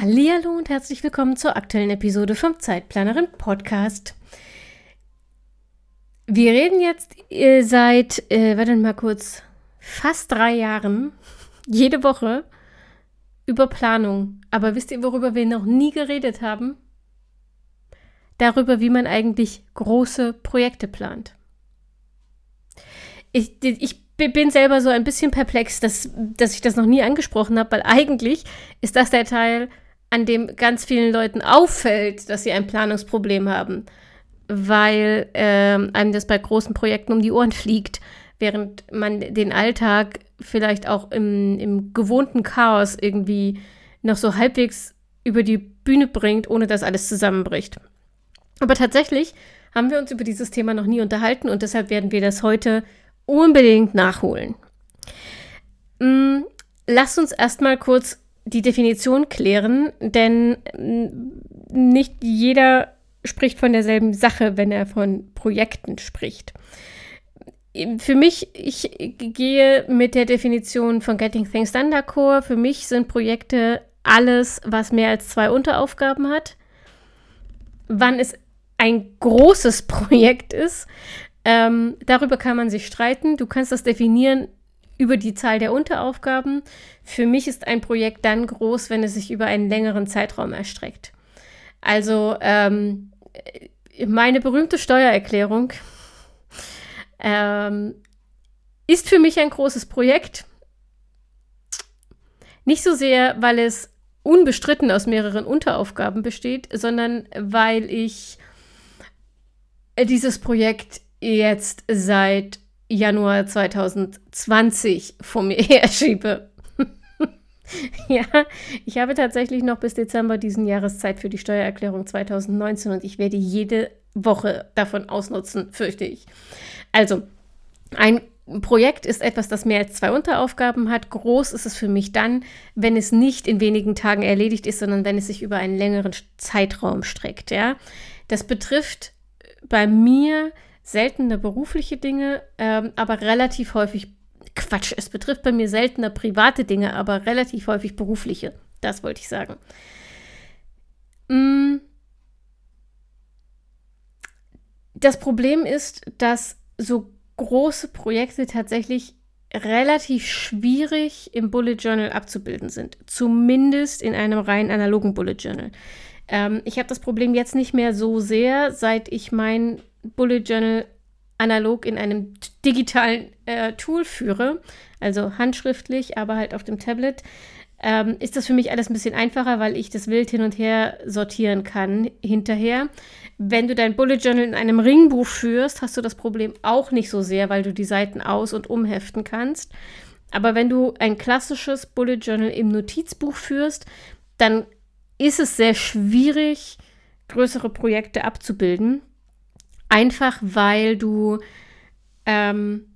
Hallo und herzlich willkommen zur aktuellen Episode vom Zeitplanerin Podcast. Wir reden jetzt äh, seit, äh, warte mal kurz, fast drei Jahren, jede Woche über Planung. Aber wisst ihr, worüber wir noch nie geredet haben? Darüber, wie man eigentlich große Projekte plant. Ich, ich bin selber so ein bisschen perplex, dass, dass ich das noch nie angesprochen habe, weil eigentlich ist das der Teil, an dem ganz vielen Leuten auffällt, dass sie ein Planungsproblem haben, weil ähm, einem das bei großen Projekten um die Ohren fliegt, während man den Alltag vielleicht auch im, im gewohnten Chaos irgendwie noch so halbwegs über die Bühne bringt, ohne dass alles zusammenbricht. Aber tatsächlich haben wir uns über dieses Thema noch nie unterhalten und deshalb werden wir das heute unbedingt nachholen. Mm, lasst uns erstmal kurz die Definition klären, denn mm, nicht jeder spricht von derselben Sache, wenn er von Projekten spricht. Für mich, ich gehe mit der Definition von Getting Things Done d'accord. Für mich sind Projekte alles, was mehr als zwei Unteraufgaben hat. Wann es ein großes Projekt ist, ähm, darüber kann man sich streiten. Du kannst das definieren über die Zahl der Unteraufgaben. Für mich ist ein Projekt dann groß, wenn es sich über einen längeren Zeitraum erstreckt. Also ähm, meine berühmte Steuererklärung ähm, ist für mich ein großes Projekt. Nicht so sehr, weil es unbestritten aus mehreren Unteraufgaben besteht, sondern weil ich dieses Projekt jetzt seit Januar 2020 vor mir herschiebe. ja, ich habe tatsächlich noch bis Dezember diesen Jahres Zeit für die Steuererklärung 2019 und ich werde jede Woche davon ausnutzen, fürchte ich. Also, ein Projekt ist etwas, das mehr als zwei Unteraufgaben hat. Groß ist es für mich dann, wenn es nicht in wenigen Tagen erledigt ist, sondern wenn es sich über einen längeren Zeitraum streckt. Ja? Das betrifft bei mir seltene berufliche Dinge, ähm, aber relativ häufig Quatsch. Es betrifft bei mir seltener private Dinge, aber relativ häufig berufliche. Das wollte ich sagen. Mm. Das Problem ist, dass so große Projekte tatsächlich relativ schwierig im Bullet Journal abzubilden sind. Zumindest in einem rein analogen Bullet Journal. Ähm, ich habe das Problem jetzt nicht mehr so sehr, seit ich mein Bullet Journal analog in einem digitalen äh, Tool führe, also handschriftlich, aber halt auf dem Tablet, ähm, ist das für mich alles ein bisschen einfacher, weil ich das wild hin und her sortieren kann hinterher. Wenn du dein Bullet Journal in einem Ringbuch führst, hast du das Problem auch nicht so sehr, weil du die Seiten aus- und umheften kannst. Aber wenn du ein klassisches Bullet Journal im Notizbuch führst, dann ist es sehr schwierig, größere Projekte abzubilden. Einfach weil du ähm,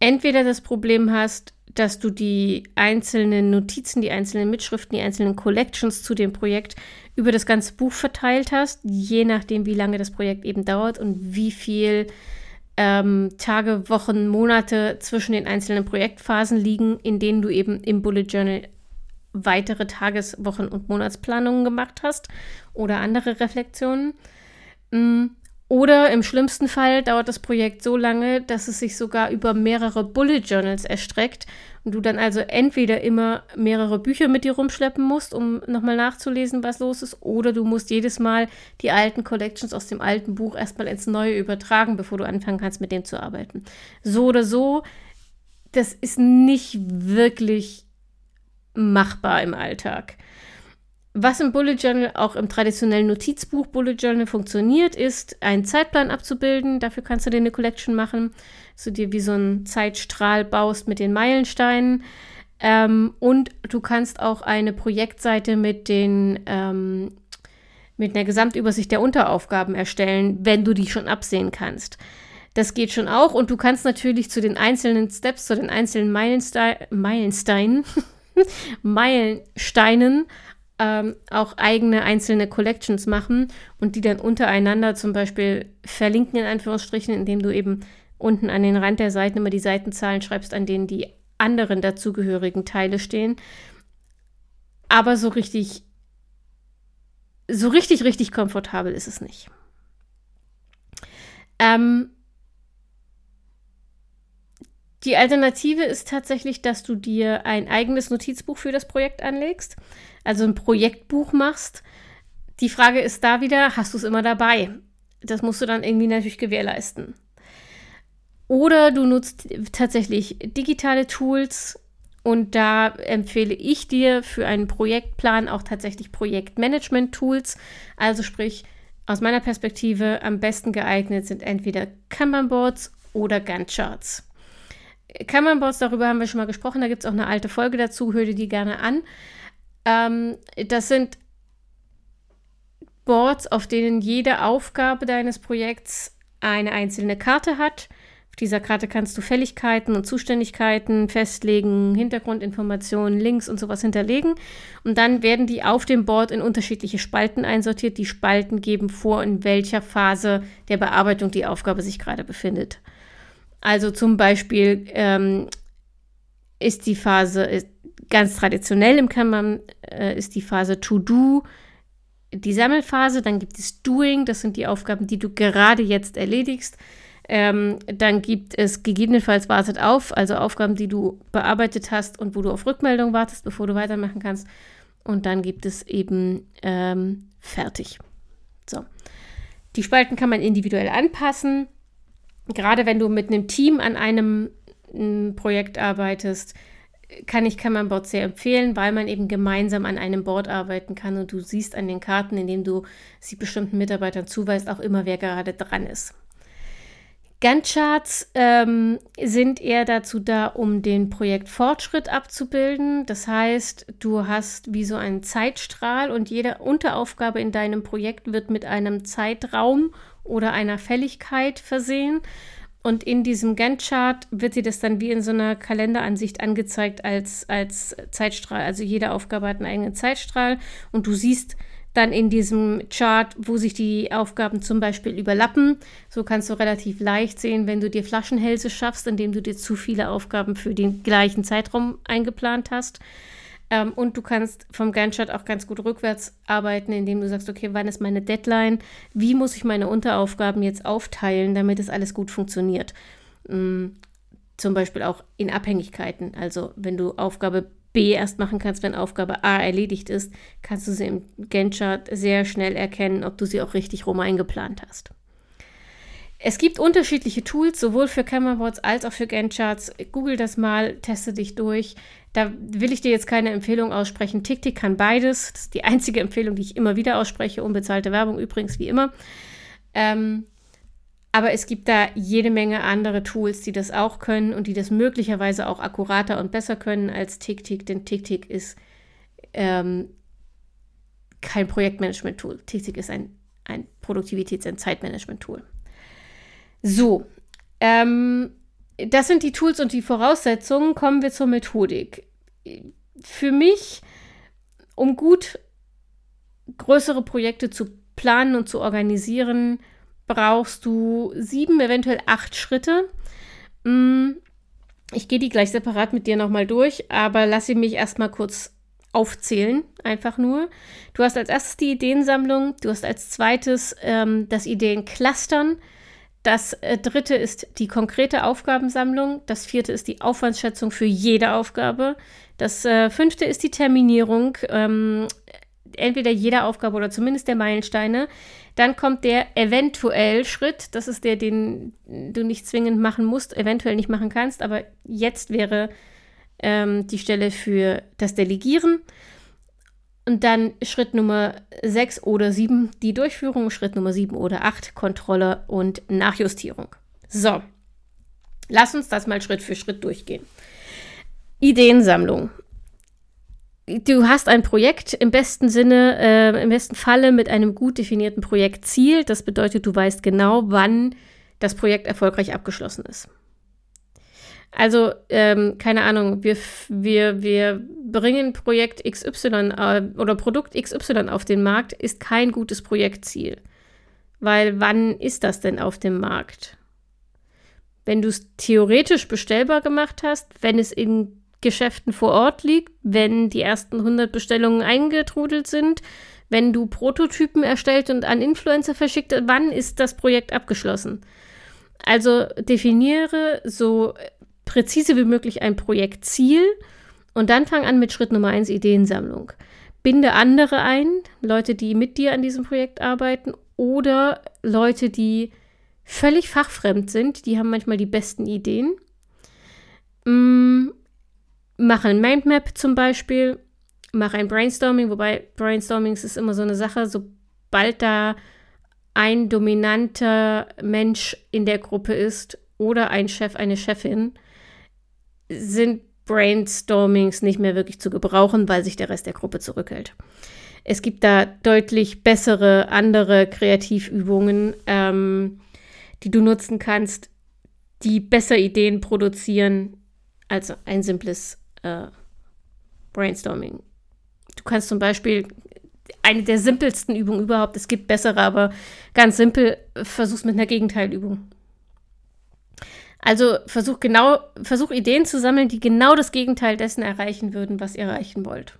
entweder das Problem hast, dass du die einzelnen Notizen, die einzelnen Mitschriften, die einzelnen Collections zu dem Projekt über das ganze Buch verteilt hast, je nachdem, wie lange das Projekt eben dauert und wie viel ähm, Tage, Wochen, Monate zwischen den einzelnen Projektphasen liegen, in denen du eben im Bullet Journal weitere Tages-, Wochen- und Monatsplanungen gemacht hast oder andere Reflexionen. Mm, oder im schlimmsten Fall dauert das Projekt so lange, dass es sich sogar über mehrere Bullet Journals erstreckt und du dann also entweder immer mehrere Bücher mit dir rumschleppen musst, um nochmal nachzulesen, was los ist, oder du musst jedes Mal die alten Collections aus dem alten Buch erstmal ins neue übertragen, bevor du anfangen kannst, mit dem zu arbeiten. So oder so, das ist nicht wirklich machbar im Alltag. Was im Bullet Journal auch im traditionellen Notizbuch Bullet Journal funktioniert, ist, einen Zeitplan abzubilden. Dafür kannst du dir eine Collection machen, dass du dir wie so einen Zeitstrahl baust mit den Meilensteinen. Ähm, und du kannst auch eine Projektseite mit den ähm, mit einer Gesamtübersicht der Unteraufgaben erstellen, wenn du die schon absehen kannst. Das geht schon auch und du kannst natürlich zu den einzelnen Steps, zu den einzelnen Meilensteinen, Meilensteinen, Meilensteinen ähm, auch eigene einzelne Collections machen und die dann untereinander zum Beispiel verlinken, in Anführungsstrichen, indem du eben unten an den Rand der Seiten immer die Seitenzahlen schreibst, an denen die anderen dazugehörigen Teile stehen. Aber so richtig, so richtig, richtig komfortabel ist es nicht. Ähm, die Alternative ist tatsächlich, dass du dir ein eigenes Notizbuch für das Projekt anlegst, also ein Projektbuch machst. Die Frage ist da wieder, hast du es immer dabei? Das musst du dann irgendwie natürlich gewährleisten. Oder du nutzt tatsächlich digitale Tools und da empfehle ich dir für einen Projektplan auch tatsächlich Projektmanagement-Tools. Also sprich, aus meiner Perspektive am besten geeignet sind entweder Kanban-Boards oder Gantt-Charts. Kanban-Boards, darüber haben wir schon mal gesprochen, da gibt es auch eine alte Folge dazu, hör dir die gerne an. Ähm, das sind Boards, auf denen jede Aufgabe deines Projekts eine einzelne Karte hat. Auf dieser Karte kannst du Fälligkeiten und Zuständigkeiten festlegen, Hintergrundinformationen, Links und sowas hinterlegen. Und dann werden die auf dem Board in unterschiedliche Spalten einsortiert. Die Spalten geben vor, in welcher Phase der Bearbeitung die Aufgabe sich gerade befindet. Also zum Beispiel ähm, ist die Phase ist ganz traditionell im Kanban äh, ist die Phase To Do die Sammelphase. Dann gibt es Doing, das sind die Aufgaben, die du gerade jetzt erledigst. Ähm, dann gibt es gegebenenfalls wartet auf, also Aufgaben, die du bearbeitet hast und wo du auf Rückmeldung wartest, bevor du weitermachen kannst. Und dann gibt es eben ähm, fertig. So. Die Spalten kann man individuell anpassen gerade wenn du mit einem Team an einem Projekt arbeitest, kann ich Kanban-Board sehr empfehlen, weil man eben gemeinsam an einem Board arbeiten kann und du siehst an den Karten, indem du sie bestimmten Mitarbeitern zuweist, auch immer, wer gerade dran ist. Gantt-Charts ähm, sind eher dazu da, um den Projektfortschritt abzubilden. Das heißt, du hast wie so einen Zeitstrahl und jede Unteraufgabe in deinem Projekt wird mit einem Zeitraum oder einer Fälligkeit versehen. Und in diesem Gantt-Chart wird dir das dann wie in so einer Kalenderansicht angezeigt als, als Zeitstrahl. Also jede Aufgabe hat einen eigenen Zeitstrahl und du siehst dann in diesem Chart, wo sich die Aufgaben zum Beispiel überlappen. So kannst du relativ leicht sehen, wenn du dir Flaschenhälse schaffst, indem du dir zu viele Aufgaben für den gleichen Zeitraum eingeplant hast. Ähm, und du kannst vom Gantt-Chart auch ganz gut rückwärts arbeiten, indem du sagst, okay, wann ist meine Deadline? Wie muss ich meine Unteraufgaben jetzt aufteilen, damit es alles gut funktioniert? Ähm, zum Beispiel auch in Abhängigkeiten. Also wenn du Aufgabe B erst machen kannst, wenn Aufgabe A erledigt ist, kannst du sie im Gantt-Chart sehr schnell erkennen, ob du sie auch richtig rum eingeplant hast. Es gibt unterschiedliche Tools, sowohl für Cameraboards als auch für Gantt-Charts. Google das mal, teste dich durch. Da will ich dir jetzt keine Empfehlung aussprechen. TickTick kann beides. Das ist die einzige Empfehlung, die ich immer wieder ausspreche. Unbezahlte Werbung übrigens, wie immer. Ähm, aber es gibt da jede Menge andere Tools, die das auch können und die das möglicherweise auch akkurater und besser können als TickTick, denn TickTick ist ähm, kein Projektmanagement-Tool. TickTick ist ein, ein Produktivitäts- und Zeitmanagement-Tool. So, ähm, das sind die Tools und die Voraussetzungen. Kommen wir zur Methodik. Für mich, um gut größere Projekte zu planen und zu organisieren, brauchst du sieben, eventuell acht Schritte. Mm, ich gehe die gleich separat mit dir nochmal durch, aber lass sie mich erstmal kurz aufzählen, einfach nur. Du hast als erstes die Ideensammlung, du hast als zweites ähm, das Ideenclustern, das äh, dritte ist die konkrete Aufgabensammlung. Das vierte ist die Aufwandsschätzung für jede Aufgabe. Das äh, fünfte ist die Terminierung, ähm, entweder jeder Aufgabe oder zumindest der Meilensteine. Dann kommt der eventuell Schritt. Das ist der, den du nicht zwingend machen musst, eventuell nicht machen kannst. Aber jetzt wäre ähm, die Stelle für das Delegieren. Und dann Schritt Nummer 6 oder 7 die Durchführung, Schritt Nummer 7 oder 8 Kontrolle und Nachjustierung. So, lass uns das mal Schritt für Schritt durchgehen. Ideensammlung. Du hast ein Projekt im besten Sinne, äh, im besten Falle mit einem gut definierten Projektziel. Das bedeutet, du weißt genau, wann das Projekt erfolgreich abgeschlossen ist. Also, ähm, keine Ahnung, wir, wir, wir bringen Projekt XY äh, oder Produkt XY auf den Markt, ist kein gutes Projektziel. Weil wann ist das denn auf dem Markt? Wenn du es theoretisch bestellbar gemacht hast, wenn es in Geschäften vor Ort liegt, wenn die ersten 100 Bestellungen eingetrudelt sind, wenn du Prototypen erstellt und an Influencer verschickt, wann ist das Projekt abgeschlossen? Also definiere so präzise wie möglich ein Projektziel und dann fang an mit Schritt Nummer eins Ideensammlung. Binde andere ein, Leute, die mit dir an diesem Projekt arbeiten oder Leute, die völlig fachfremd sind, die haben manchmal die besten Ideen. Mm, mach ein Mindmap zum Beispiel, mach ein Brainstorming, wobei Brainstorming ist immer so eine Sache, sobald da ein dominanter Mensch in der Gruppe ist oder ein Chef, eine Chefin, sind Brainstormings nicht mehr wirklich zu gebrauchen, weil sich der Rest der Gruppe zurückhält. Es gibt da deutlich bessere, andere Kreativübungen, ähm, die du nutzen kannst, die besser Ideen produzieren als ein simples äh, Brainstorming. Du kannst zum Beispiel eine der simpelsten Übungen überhaupt, es gibt bessere, aber ganz simpel, versuch's mit einer Gegenteilübung. Also versuch genau, versuch Ideen zu sammeln, die genau das Gegenteil dessen erreichen würden, was ihr erreichen wollt.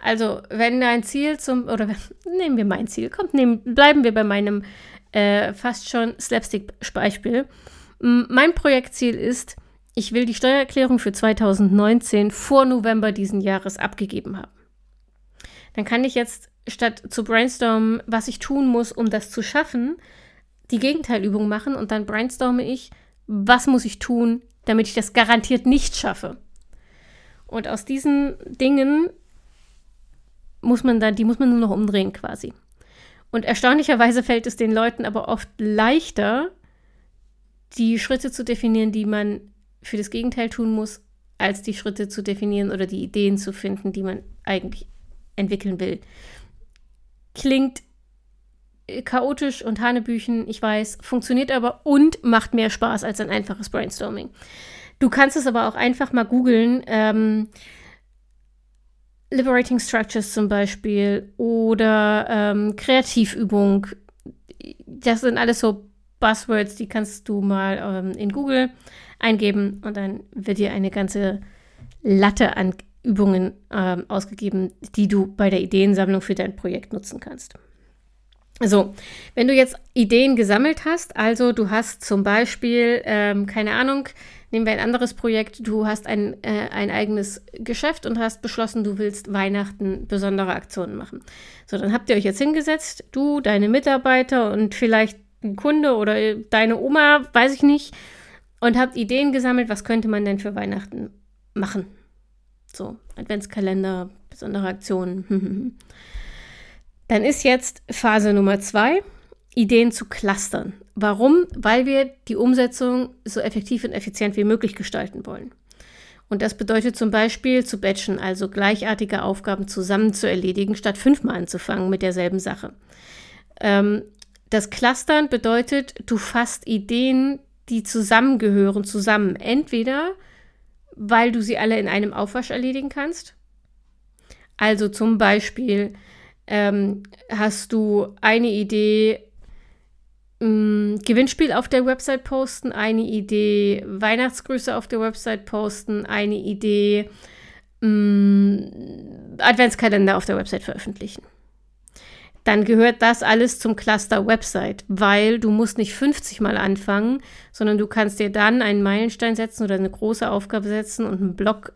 Also, wenn dein Ziel zum, oder nehmen wir mein Ziel, kommt, nehmen, bleiben wir bei meinem äh, fast schon Slapstick-Beispiel. Mein Projektziel ist, ich will die Steuererklärung für 2019 vor November diesen Jahres abgegeben haben. Dann kann ich jetzt statt zu brainstormen, was ich tun muss, um das zu schaffen, die Gegenteilübung machen und dann brainstorme ich, was muss ich tun, damit ich das garantiert nicht schaffe. Und aus diesen Dingen muss man dann, die muss man nur noch umdrehen quasi. Und erstaunlicherweise fällt es den Leuten aber oft leichter, die Schritte zu definieren, die man für das Gegenteil tun muss, als die Schritte zu definieren oder die Ideen zu finden, die man eigentlich entwickeln will. Klingt chaotisch und Hanebüchen, ich weiß, funktioniert aber und macht mehr Spaß als ein einfaches Brainstorming. Du kannst es aber auch einfach mal googeln. Ähm, Liberating Structures zum Beispiel oder ähm, Kreativübung. Das sind alles so Buzzwords, die kannst du mal ähm, in Google eingeben und dann wird dir eine ganze Latte an Übungen ähm, ausgegeben, die du bei der Ideensammlung für dein Projekt nutzen kannst. So, wenn du jetzt Ideen gesammelt hast, also du hast zum Beispiel, ähm, keine Ahnung, nehmen wir ein anderes Projekt, du hast ein, äh, ein eigenes Geschäft und hast beschlossen, du willst Weihnachten besondere Aktionen machen. So, dann habt ihr euch jetzt hingesetzt, du, deine Mitarbeiter und vielleicht ein Kunde oder deine Oma, weiß ich nicht, und habt Ideen gesammelt, was könnte man denn für Weihnachten machen. So, Adventskalender, besondere Aktionen. Dann ist jetzt Phase Nummer zwei, Ideen zu clustern. Warum? Weil wir die Umsetzung so effektiv und effizient wie möglich gestalten wollen. Und das bedeutet zum Beispiel zu batchen, also gleichartige Aufgaben zusammen zu erledigen, statt fünfmal anzufangen mit derselben Sache. Ähm, das Clustern bedeutet, du fasst Ideen, die zusammengehören, zusammen. Entweder, weil du sie alle in einem Aufwasch erledigen kannst. Also zum Beispiel, ähm, hast du eine Idee, mh, mm, Gewinnspiel auf der Website posten, eine Idee, Weihnachtsgrüße auf der Website posten, eine Idee, mh, mm, Adventskalender auf der Website veröffentlichen. Dann gehört das alles zum Cluster Website, weil du musst nicht 50 Mal anfangen, sondern du kannst dir dann einen Meilenstein setzen oder eine große Aufgabe setzen und einen Block,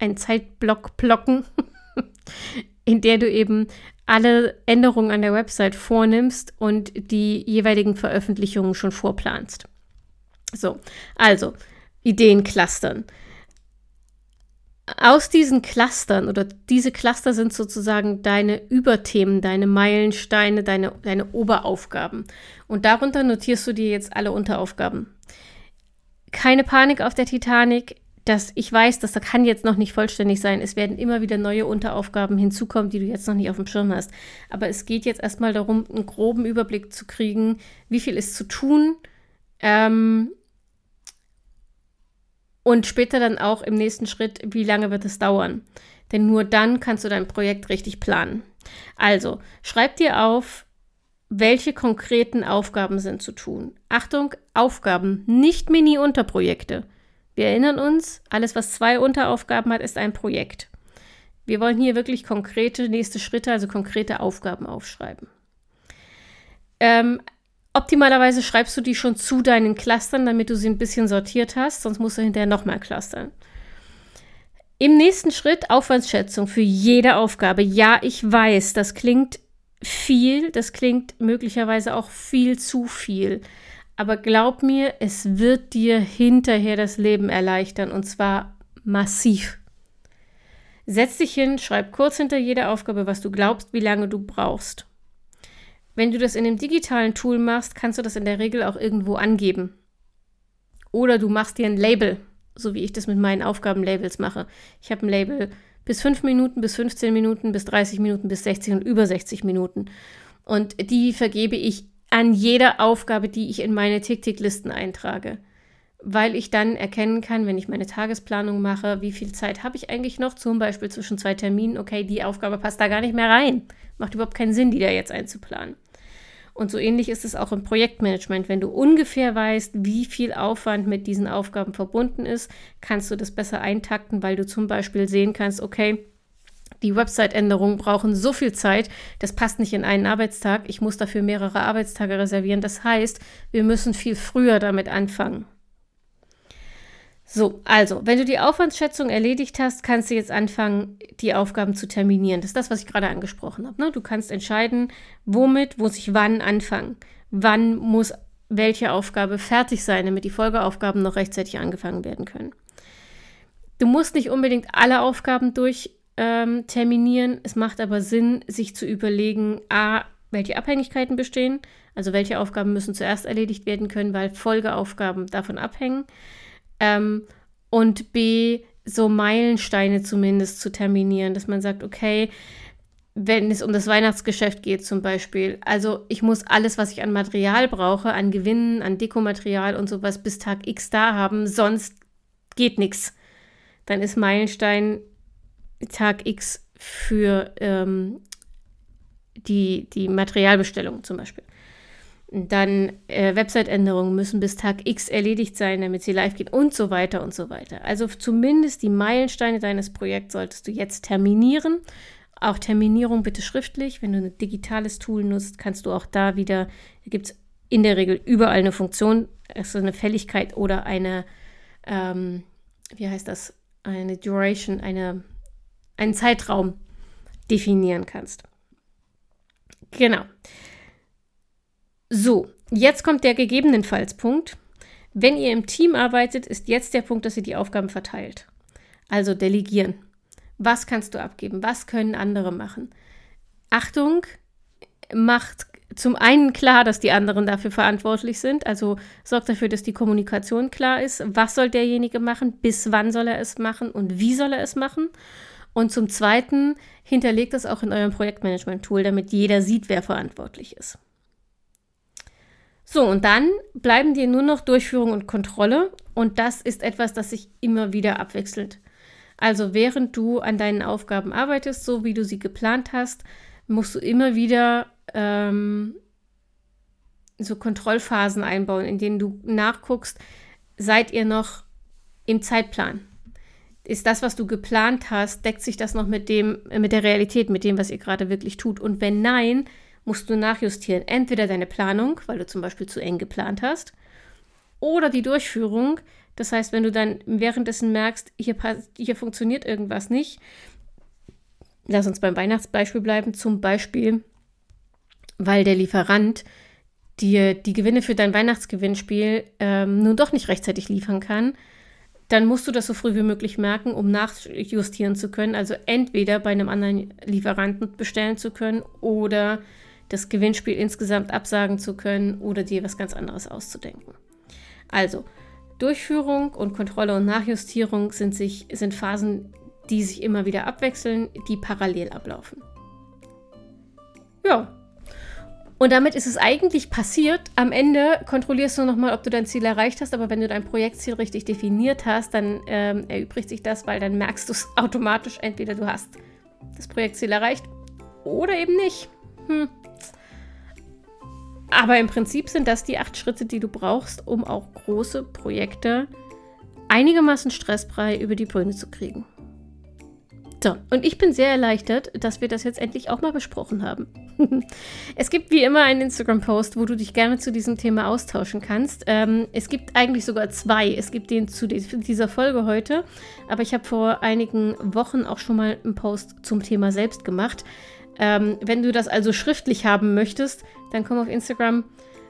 einen Zeitblock blocken, in der du eben alle Änderungen an der Website vornimmst und die jeweiligen Veröffentlichungen schon vorplanst. So, also Ideen clustern. Aus diesen Clustern oder diese Cluster sind sozusagen deine Überthemen, deine Meilensteine, deine, deine Oberaufgaben. Und darunter notierst du dir jetzt alle Unteraufgaben. Keine Panik auf der Titanic. Dass ich weiß, dass das kann jetzt noch nicht vollständig sein. Es werden immer wieder neue Unteraufgaben hinzukommen, die du jetzt noch nicht auf dem Schirm hast. Aber es geht jetzt erstmal darum, einen groben Überblick zu kriegen, wie viel ist zu tun. Ähm, und später dann auch im nächsten Schritt, wie lange wird es dauern. Denn nur dann kannst du dein Projekt richtig planen. Also, schreib dir auf, welche konkreten Aufgaben sind zu tun. Achtung, Aufgaben, nicht Mini-Unterprojekte. Wir erinnern uns, alles, was zwei Unteraufgaben hat, ist ein Projekt. Wir wollen hier wirklich konkrete nächste Schritte, also konkrete Aufgaben aufschreiben. Ähm, optimalerweise schreibst du die schon zu deinen Clustern, damit du sie ein bisschen sortiert hast, sonst musst du hinterher nochmal clustern. Im nächsten Schritt Aufwandsschätzung für jede Aufgabe. Ja, ich weiß, das klingt viel, das klingt möglicherweise auch viel zu viel. Aber glaub mir, es wird dir hinterher das Leben erleichtern und zwar massiv. Setz dich hin, schreib kurz hinter jeder Aufgabe, was du glaubst, wie lange du brauchst. Wenn du das in einem digitalen Tool machst, kannst du das in der Regel auch irgendwo angeben. Oder du machst dir ein Label, so wie ich das mit meinen Aufgabenlabels mache. Ich habe ein Label bis 5 Minuten, bis 15 Minuten, bis 30 Minuten, bis 60 und über 60 Minuten. Und die vergebe ich an jeder Aufgabe, die ich in meine Tick-Tick-Listen eintrage. Weil ich dann erkennen kann, wenn ich meine Tagesplanung mache, wie viel Zeit habe ich eigentlich noch, zum Beispiel zwischen zwei Terminen, okay, die Aufgabe passt da gar nicht mehr rein. Macht überhaupt keinen Sinn, die da jetzt einzuplanen. Und so ähnlich ist es auch im Projektmanagement. Wenn du ungefähr weißt, wie viel Aufwand mit diesen Aufgaben verbunden ist, kannst du das besser eintakten, weil du zum Beispiel sehen kannst, okay, die Website-Änderungen brauchen so viel Zeit, das passt nicht in einen Arbeitstag. Ich muss dafür mehrere Arbeitstage reservieren. Das heißt, wir müssen viel früher damit anfangen. So, also, wenn du die Aufwandsschätzung erledigt hast, kannst du jetzt anfangen, die Aufgaben zu terminieren. Das ist das, was ich gerade angesprochen habe. Ne? Du kannst entscheiden, womit muss ich wann anfangen. Wann muss welche Aufgabe fertig sein, damit die Folgeaufgaben noch rechtzeitig angefangen werden können. Du musst nicht unbedingt alle Aufgaben durch ähm, terminieren. Es macht aber Sinn, sich zu überlegen, a, welche Abhängigkeiten bestehen, also welche Aufgaben müssen zuerst erledigt werden können, weil Folgeaufgaben davon abhängen. Ähm, und b, so Meilensteine zumindest zu terminieren, dass man sagt, okay, wenn es um das Weihnachtsgeschäft geht zum Beispiel. Also ich muss alles, was ich an Material brauche, an Gewinnen, an Dekomaterial und sowas bis Tag X da haben, sonst geht nichts. Dann ist Meilenstein Tag X für ähm, die, die Materialbestellung zum Beispiel. Dann äh, Website-Änderungen müssen bis Tag X erledigt sein, damit sie live gehen und so weiter und so weiter. Also zumindest die Meilensteine deines Projekts solltest du jetzt terminieren. Auch Terminierung bitte schriftlich. Wenn du ein digitales Tool nutzt, kannst du auch da wieder, da gibt es in der Regel überall eine Funktion, also eine Fälligkeit oder eine, ähm, wie heißt das, eine Duration, eine einen Zeitraum definieren kannst. Genau. So, jetzt kommt der gegebenenfalls-Punkt. Wenn ihr im Team arbeitet, ist jetzt der Punkt, dass ihr die Aufgaben verteilt. Also delegieren. Was kannst du abgeben? Was können andere machen? Achtung, macht zum einen klar, dass die anderen dafür verantwortlich sind. Also sorgt dafür, dass die Kommunikation klar ist. Was soll derjenige machen? Bis wann soll er es machen? Und wie soll er es machen? Und zum Zweiten hinterlegt das auch in eurem Projektmanagement-Tool, damit jeder sieht, wer verantwortlich ist. So, und dann bleiben dir nur noch Durchführung und Kontrolle. Und das ist etwas, das sich immer wieder abwechselt. Also während du an deinen Aufgaben arbeitest, so wie du sie geplant hast, musst du immer wieder ähm, so Kontrollphasen einbauen, in denen du nachguckst, seid ihr noch im Zeitplan? Ist das, was du geplant hast, deckt sich das noch mit dem, mit der Realität, mit dem, was ihr gerade wirklich tut? Und wenn nein, musst du nachjustieren. Entweder deine Planung, weil du zum Beispiel zu eng geplant hast, oder die Durchführung. Das heißt, wenn du dann währenddessen merkst, hier, hier funktioniert irgendwas nicht, lass uns beim Weihnachtsbeispiel bleiben, zum Beispiel, weil der Lieferant dir die Gewinne für dein Weihnachtsgewinnspiel ähm, nun doch nicht rechtzeitig liefern kann, dann musst du das so früh wie möglich merken, um nachjustieren zu können. Also entweder bei einem anderen Lieferanten bestellen zu können oder das Gewinnspiel insgesamt absagen zu können oder dir was ganz anderes auszudenken. Also, Durchführung und Kontrolle und Nachjustierung sind, sich, sind Phasen, die sich immer wieder abwechseln, die parallel ablaufen. Ja. Und damit ist es eigentlich passiert. Am Ende kontrollierst du nochmal, ob du dein Ziel erreicht hast. Aber wenn du dein Projektziel richtig definiert hast, dann ähm, erübrigt sich das, weil dann merkst du es automatisch. Entweder du hast das Projektziel erreicht oder eben nicht. Hm. Aber im Prinzip sind das die acht Schritte, die du brauchst, um auch große Projekte einigermaßen stressfrei über die Bühne zu kriegen. So, und ich bin sehr erleichtert, dass wir das jetzt endlich auch mal besprochen haben. es gibt wie immer einen Instagram-Post, wo du dich gerne zu diesem Thema austauschen kannst. Ähm, es gibt eigentlich sogar zwei. Es gibt den zu dieser Folge heute, aber ich habe vor einigen Wochen auch schon mal einen Post zum Thema selbst gemacht. Ähm, wenn du das also schriftlich haben möchtest, dann komm auf Instagram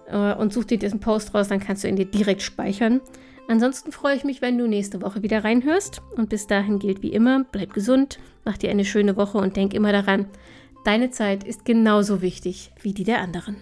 äh, und such dir diesen Post raus, dann kannst du ihn dir direkt speichern. Ansonsten freue ich mich, wenn du nächste Woche wieder reinhörst. Und bis dahin gilt wie immer, bleib gesund, mach dir eine schöne Woche und denk immer daran, deine Zeit ist genauso wichtig wie die der anderen.